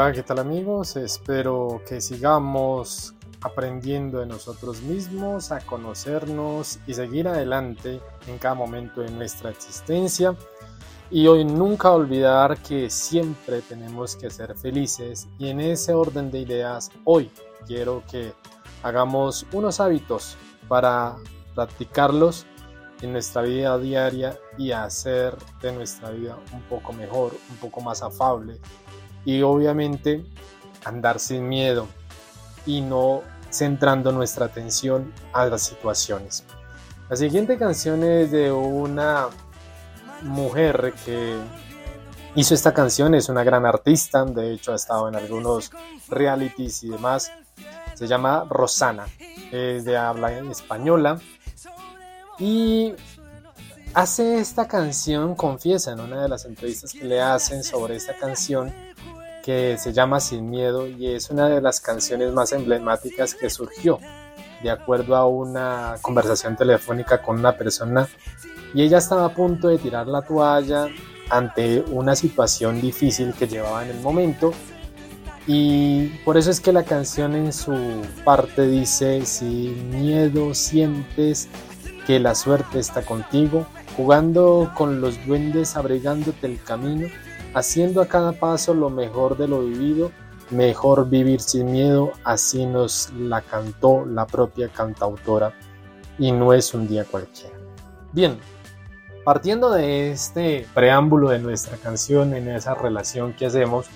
Hola, ¿qué tal amigos? Espero que sigamos aprendiendo de nosotros mismos, a conocernos y seguir adelante en cada momento de nuestra existencia. Y hoy nunca olvidar que siempre tenemos que ser felices y en ese orden de ideas hoy quiero que hagamos unos hábitos para practicarlos en nuestra vida diaria y hacer de nuestra vida un poco mejor, un poco más afable y obviamente andar sin miedo y no centrando nuestra atención a las situaciones. La siguiente canción es de una mujer que hizo esta canción, es una gran artista, de hecho ha estado en algunos realities y demás. Se llama Rosana, es de habla española y hace esta canción, confiesa en una de las entrevistas que le hacen sobre esta canción, que se llama Sin Miedo y es una de las canciones más emblemáticas que surgió de acuerdo a una conversación telefónica con una persona y ella estaba a punto de tirar la toalla ante una situación difícil que llevaba en el momento y por eso es que la canción en su parte dice sin miedo sientes que la suerte está contigo jugando con los duendes abrigándote el camino haciendo a cada paso lo mejor de lo vivido, mejor vivir sin miedo, así nos la cantó la propia cantautora y no es un día cualquiera. Bien, partiendo de este preámbulo de nuestra canción en esa relación que hacemos,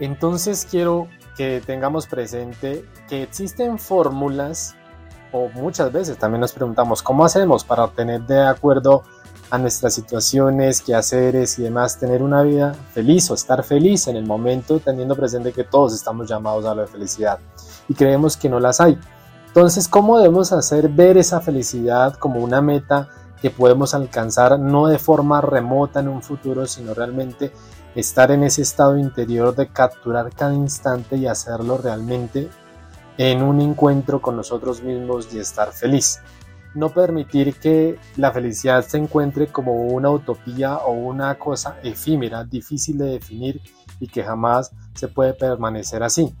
entonces quiero que tengamos presente que existen fórmulas o muchas veces también nos preguntamos cómo hacemos para tener de acuerdo a nuestras situaciones, quehaceres y demás, tener una vida feliz o estar feliz en el momento, teniendo presente que todos estamos llamados a la felicidad y creemos que no las hay. Entonces, ¿cómo debemos hacer ver esa felicidad como una meta que podemos alcanzar no de forma remota en un futuro, sino realmente estar en ese estado interior de capturar cada instante y hacerlo realmente en un encuentro con nosotros mismos y estar feliz? No permitir que la felicidad se encuentre como una utopía o una cosa efímera, difícil de definir y que jamás se puede permanecer así.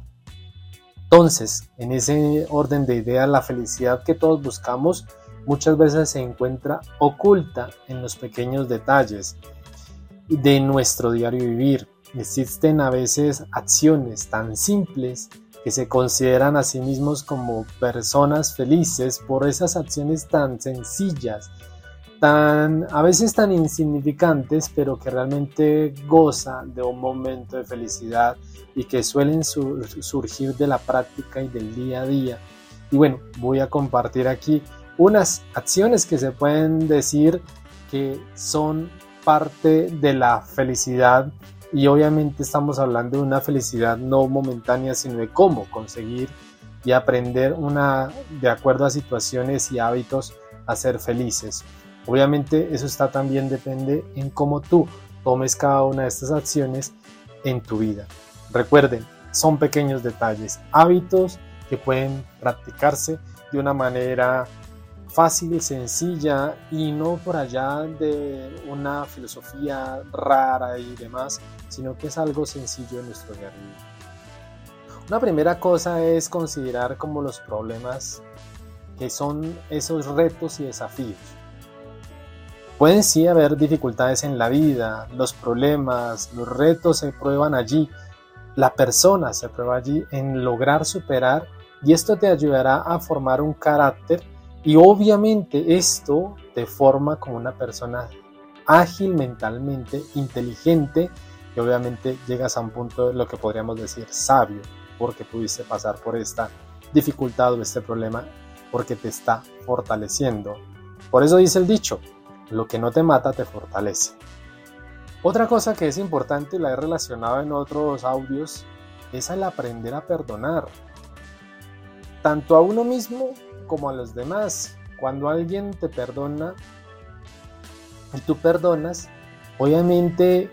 Entonces, en ese orden de ideas, la felicidad que todos buscamos muchas veces se encuentra oculta en los pequeños detalles de nuestro diario vivir. Existen a veces acciones tan simples que se consideran a sí mismos como personas felices por esas acciones tan sencillas, tan a veces tan insignificantes, pero que realmente goza de un momento de felicidad y que suelen surgir de la práctica y del día a día. Y bueno, voy a compartir aquí unas acciones que se pueden decir que son parte de la felicidad y obviamente estamos hablando de una felicidad no momentánea, sino de cómo conseguir y aprender una, de acuerdo a situaciones y hábitos, a ser felices. Obviamente eso está también depende en cómo tú tomes cada una de estas acciones en tu vida. Recuerden, son pequeños detalles, hábitos que pueden practicarse de una manera fácil, sencilla y no por allá de una filosofía rara y demás, sino que es algo sencillo en nuestro día a. Una primera cosa es considerar como los problemas que son esos retos y desafíos. Pueden sí haber dificultades en la vida, los problemas, los retos se prueban allí, la persona se prueba allí en lograr superar y esto te ayudará a formar un carácter y obviamente esto te forma como una persona ágil mentalmente, inteligente y obviamente llegas a un punto de lo que podríamos decir sabio porque pudiste pasar por esta dificultad o este problema porque te está fortaleciendo. Por eso dice el dicho, lo que no te mata te fortalece. Otra cosa que es importante, la he relacionado en otros audios, es el aprender a perdonar. Tanto a uno mismo como a los demás. Cuando alguien te perdona y tú perdonas, obviamente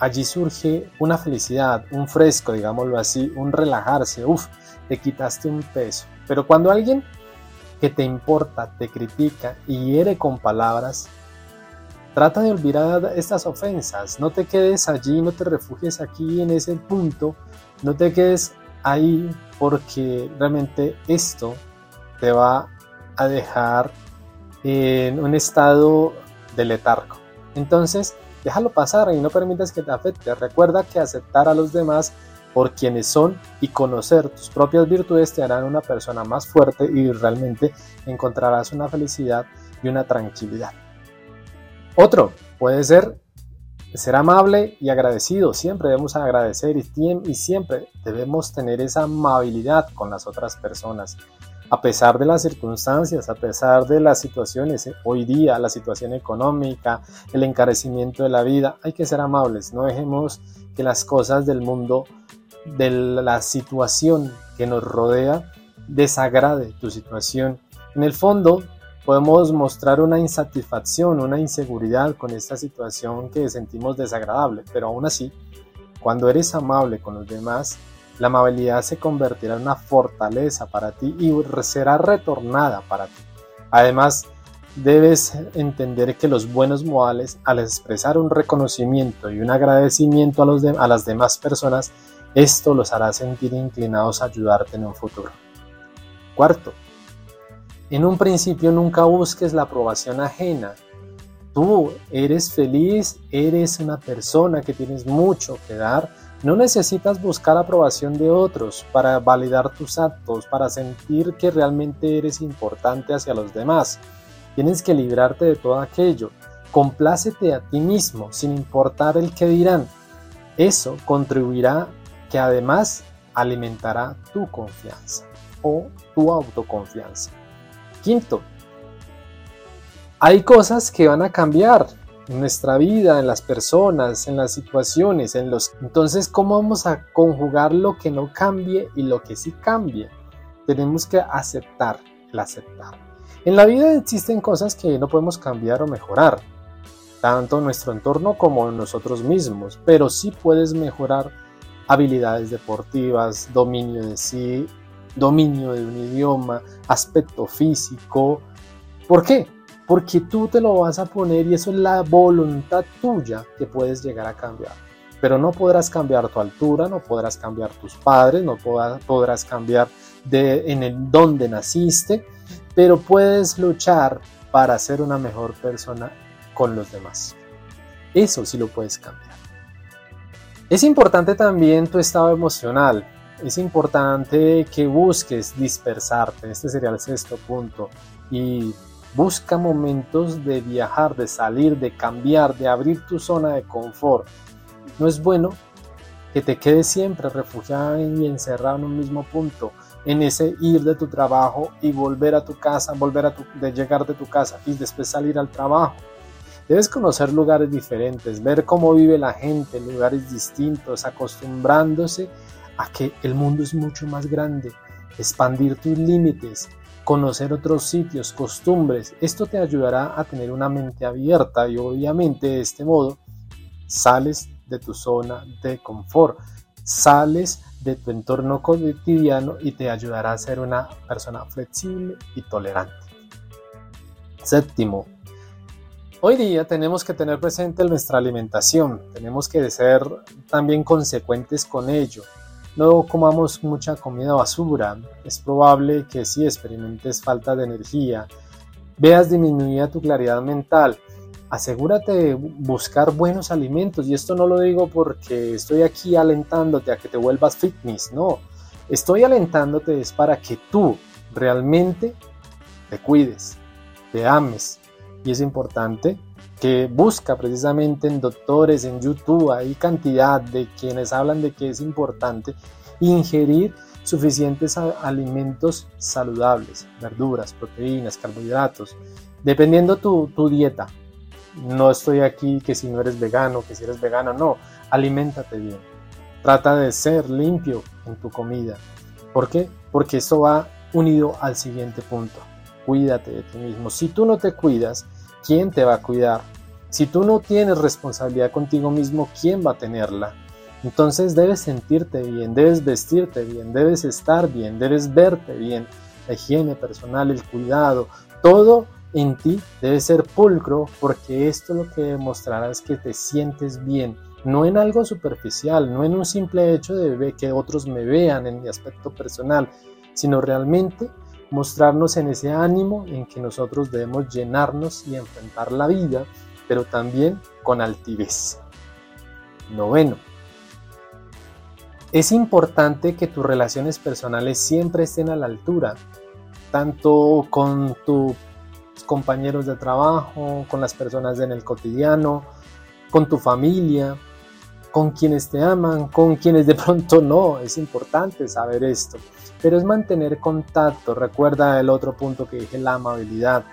allí surge una felicidad, un fresco, digámoslo así, un relajarse, uff, te quitaste un peso. Pero cuando alguien que te importa te critica y hiere con palabras, trata de olvidar estas ofensas, no te quedes allí, no te refugies aquí en ese punto No te quedes ahí porque realmente esto te va a dejar en un estado de letargo. Entonces, déjalo pasar y no permitas que te afecte. Recuerda que aceptar a los demás por quienes son y conocer tus propias virtudes te harán una persona más fuerte y realmente encontrarás una felicidad y una tranquilidad. Otro puede ser ser amable y agradecido. Siempre debemos agradecer y, siempre debemos tener esa amabilidad con las otras personas. A pesar de las circunstancias, a pesar de las situaciones, eh, hoy día la situación económica, el encarecimiento de la vida, hay que ser amables. No dejemos que las cosas del mundo de la situación que nos rodea desagrade tu situación. En el fondo, podemos mostrar una insatisfacción, una inseguridad con esta situación que sentimos desagradable, pero aún así, cuando eres amable con los demás, la amabilidad se convertirá en una fortaleza para ti y será retornada para ti. Además, debes entender que los buenos modales, al expresar un reconocimiento y un agradecimiento a, los a las demás personas, esto los hará sentir inclinados a ayudarte en un futuro. Cuarto, en un principio nunca busques la aprobación ajena. Tú eres feliz, eres una persona que tienes mucho que dar. No necesitas buscar aprobación de otros para validar tus actos, para sentir que realmente eres importante hacia los demás. Tienes que librarte de todo aquello. Complácete a ti mismo, sin importar el que dirán. Eso contribuirá que además alimentará tu confianza o tu autoconfianza. Quinto, hay cosas que van a cambiar en nuestra vida, en las personas, en las situaciones, en los... Entonces, ¿cómo vamos a conjugar lo que no cambie y lo que sí cambie? Tenemos que aceptar, el aceptar. En la vida existen cosas que no podemos cambiar o mejorar, tanto nuestro entorno como nosotros mismos, pero sí puedes mejorar habilidades deportivas, dominio de sí, dominio de un idioma, aspecto físico. ¿Por qué? Porque tú te lo vas a poner y eso es la voluntad tuya que puedes llegar a cambiar. Pero no podrás cambiar tu altura, no podrás cambiar tus padres, no podrás cambiar de, en el dónde naciste, pero puedes luchar para ser una mejor persona con los demás. Eso sí lo puedes cambiar. Es importante también tu estado emocional. Es importante que busques dispersarte. Este sería el sexto punto. Y busca momentos de viajar, de salir, de cambiar, de abrir tu zona de confort. No es bueno que te quedes siempre refugiado y encerrado en un mismo punto, en ese ir de tu trabajo y volver a tu casa, volver a tu, de llegar de tu casa y después salir al trabajo. Debes conocer lugares diferentes, ver cómo vive la gente, lugares distintos, acostumbrándose a que el mundo es mucho más grande, expandir tus límites, conocer otros sitios, costumbres. Esto te ayudará a tener una mente abierta y obviamente de este modo sales de tu zona de confort, sales de tu entorno cotidiano y te ayudará a ser una persona flexible y tolerante. Séptimo, Hoy día tenemos que tener presente nuestra alimentación, tenemos que ser también consecuentes con ello. No comamos mucha comida basura, es probable que si experimentes falta de energía, veas disminuida tu claridad mental. Asegúrate de buscar buenos alimentos y esto no lo digo porque estoy aquí alentándote a que te vuelvas fitness, no. Estoy alentándote es para que tú realmente te cuides, te ames, y es importante que busca precisamente en doctores, en YouTube, hay cantidad de quienes hablan de que es importante ingerir suficientes alimentos saludables, verduras, proteínas, carbohidratos, dependiendo tu, tu dieta. No estoy aquí que si no eres vegano, que si eres vegano, no, aliméntate bien. Trata de ser limpio en tu comida. ¿Por qué? Porque esto va unido al siguiente punto. Cuídate de ti mismo. Si tú no te cuidas, ¿quién te va a cuidar? Si tú no tienes responsabilidad contigo mismo, ¿quién va a tenerla? Entonces debes sentirte bien, debes vestirte bien, debes estar bien, debes verte bien. La higiene personal, el cuidado, todo en ti debe ser pulcro porque esto lo que demostrará es que te sientes bien, no en algo superficial, no en un simple hecho de que otros me vean en mi aspecto personal, sino realmente mostrarnos en ese ánimo en que nosotros debemos llenarnos y enfrentar la vida, pero también con altivez. Noveno. Es importante que tus relaciones personales siempre estén a la altura, tanto con tus compañeros de trabajo, con las personas en el cotidiano, con tu familia, con quienes te aman, con quienes de pronto no. Es importante saber esto pero es mantener contacto. Recuerda el otro punto que dije, la amabilidad.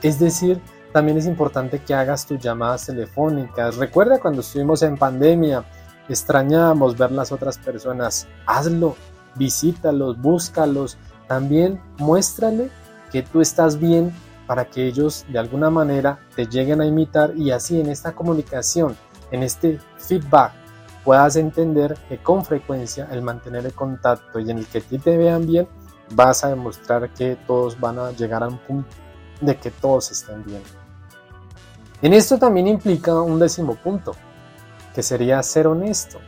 Es decir, también es importante que hagas tus llamadas telefónicas. Recuerda cuando estuvimos en pandemia, extrañábamos ver las otras personas. Hazlo, visítalos, búscalos. También muéstrale que tú estás bien para que ellos de alguna manera te lleguen a imitar y así en esta comunicación, en este feedback puedas entender que con frecuencia el mantener el contacto y en el que ti te vean bien, vas a demostrar que todos van a llegar a un punto de que todos estén bien. En esto también implica un décimo punto, que sería ser honesto.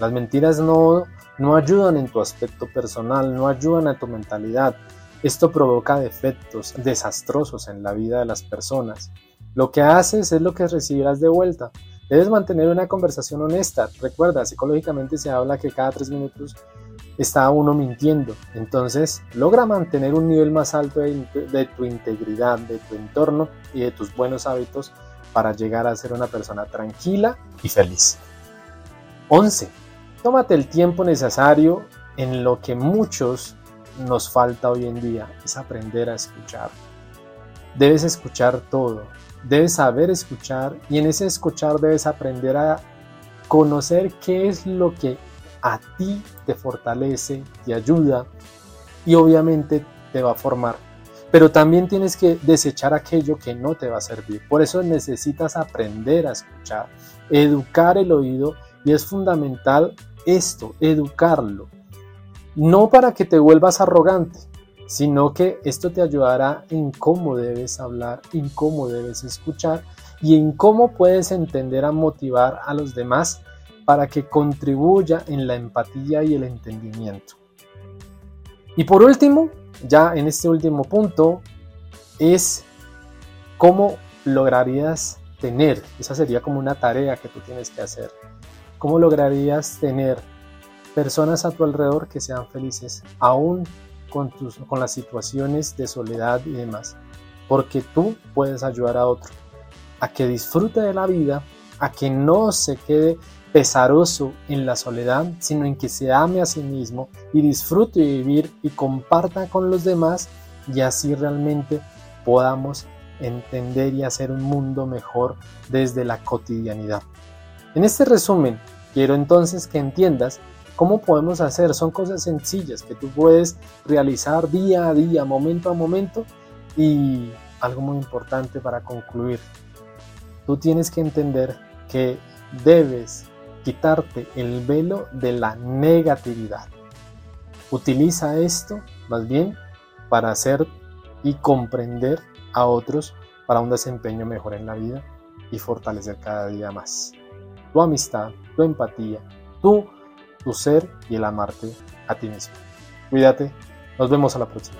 Las mentiras no, no ayudan en tu aspecto personal, no ayudan a tu mentalidad. Esto provoca defectos desastrosos en la vida de las personas. Lo que haces es lo que recibirás de vuelta. Debes mantener una conversación honesta. Recuerda, psicológicamente se habla que cada tres minutos está uno mintiendo. Entonces, logra mantener un nivel más alto de, tu integridad, de tu entorno y de tus buenos hábitos para llegar a ser una persona tranquila y feliz. 11. Tómate el tiempo necesario en lo que muchos nos falta hoy en día, es aprender a escuchar. Debes escuchar todo, Debes saber escuchar y en ese escuchar debes aprender a conocer qué es lo que a ti te fortalece, te ayuda y obviamente te va a formar. Pero también tienes que desechar aquello que no te va a servir. Por eso necesitas aprender a escuchar, educar el oído y es fundamental esto, educarlo. No para que te vuelvas arrogante, sino que esto te ayudará en cómo debes hablar, en cómo debes escuchar y en cómo puedes entender a motivar a los demás para que contribuya en la empatía y el entendimiento. Y por último, ya en este último punto, es cómo lograrías tener, esa sería como una tarea que tú tienes que hacer, cómo lograrías tener personas a tu alrededor que sean felices, aún con, las situaciones de soledad y demás, porque tú puedes ayudar a otro a que disfrute de la vida, a que no se quede pesaroso en la soledad, sino en que se ame a sí mismo y disfrute de vivir y comparta con los demás y así realmente podamos entender y hacer un mundo mejor desde la cotidianidad. En este resumen, quiero entonces que entiendas ¿Cómo podemos hacer? Son cosas sencillas que tú puedes realizar día a día, momento a momento. Y algo muy importante para concluir, tú tienes que entender que debes quitarte el velo de la negatividad. Utiliza esto más bien para hacer y comprender a otros para un desempeño mejor en la vida y fortalecer cada día más. Tu amistad, tu empatía, tu tu ser y el amarte a ti mismo. Cuídate, nos vemos a la próxima.